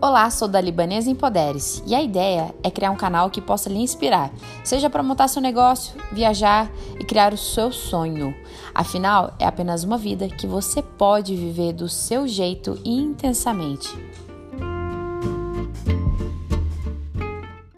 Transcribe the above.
Olá, sou da Libanesa Empoderes e a ideia é criar um canal que possa lhe inspirar, seja para montar seu negócio, viajar e criar o seu sonho. Afinal, é apenas uma vida que você pode viver do seu jeito e intensamente.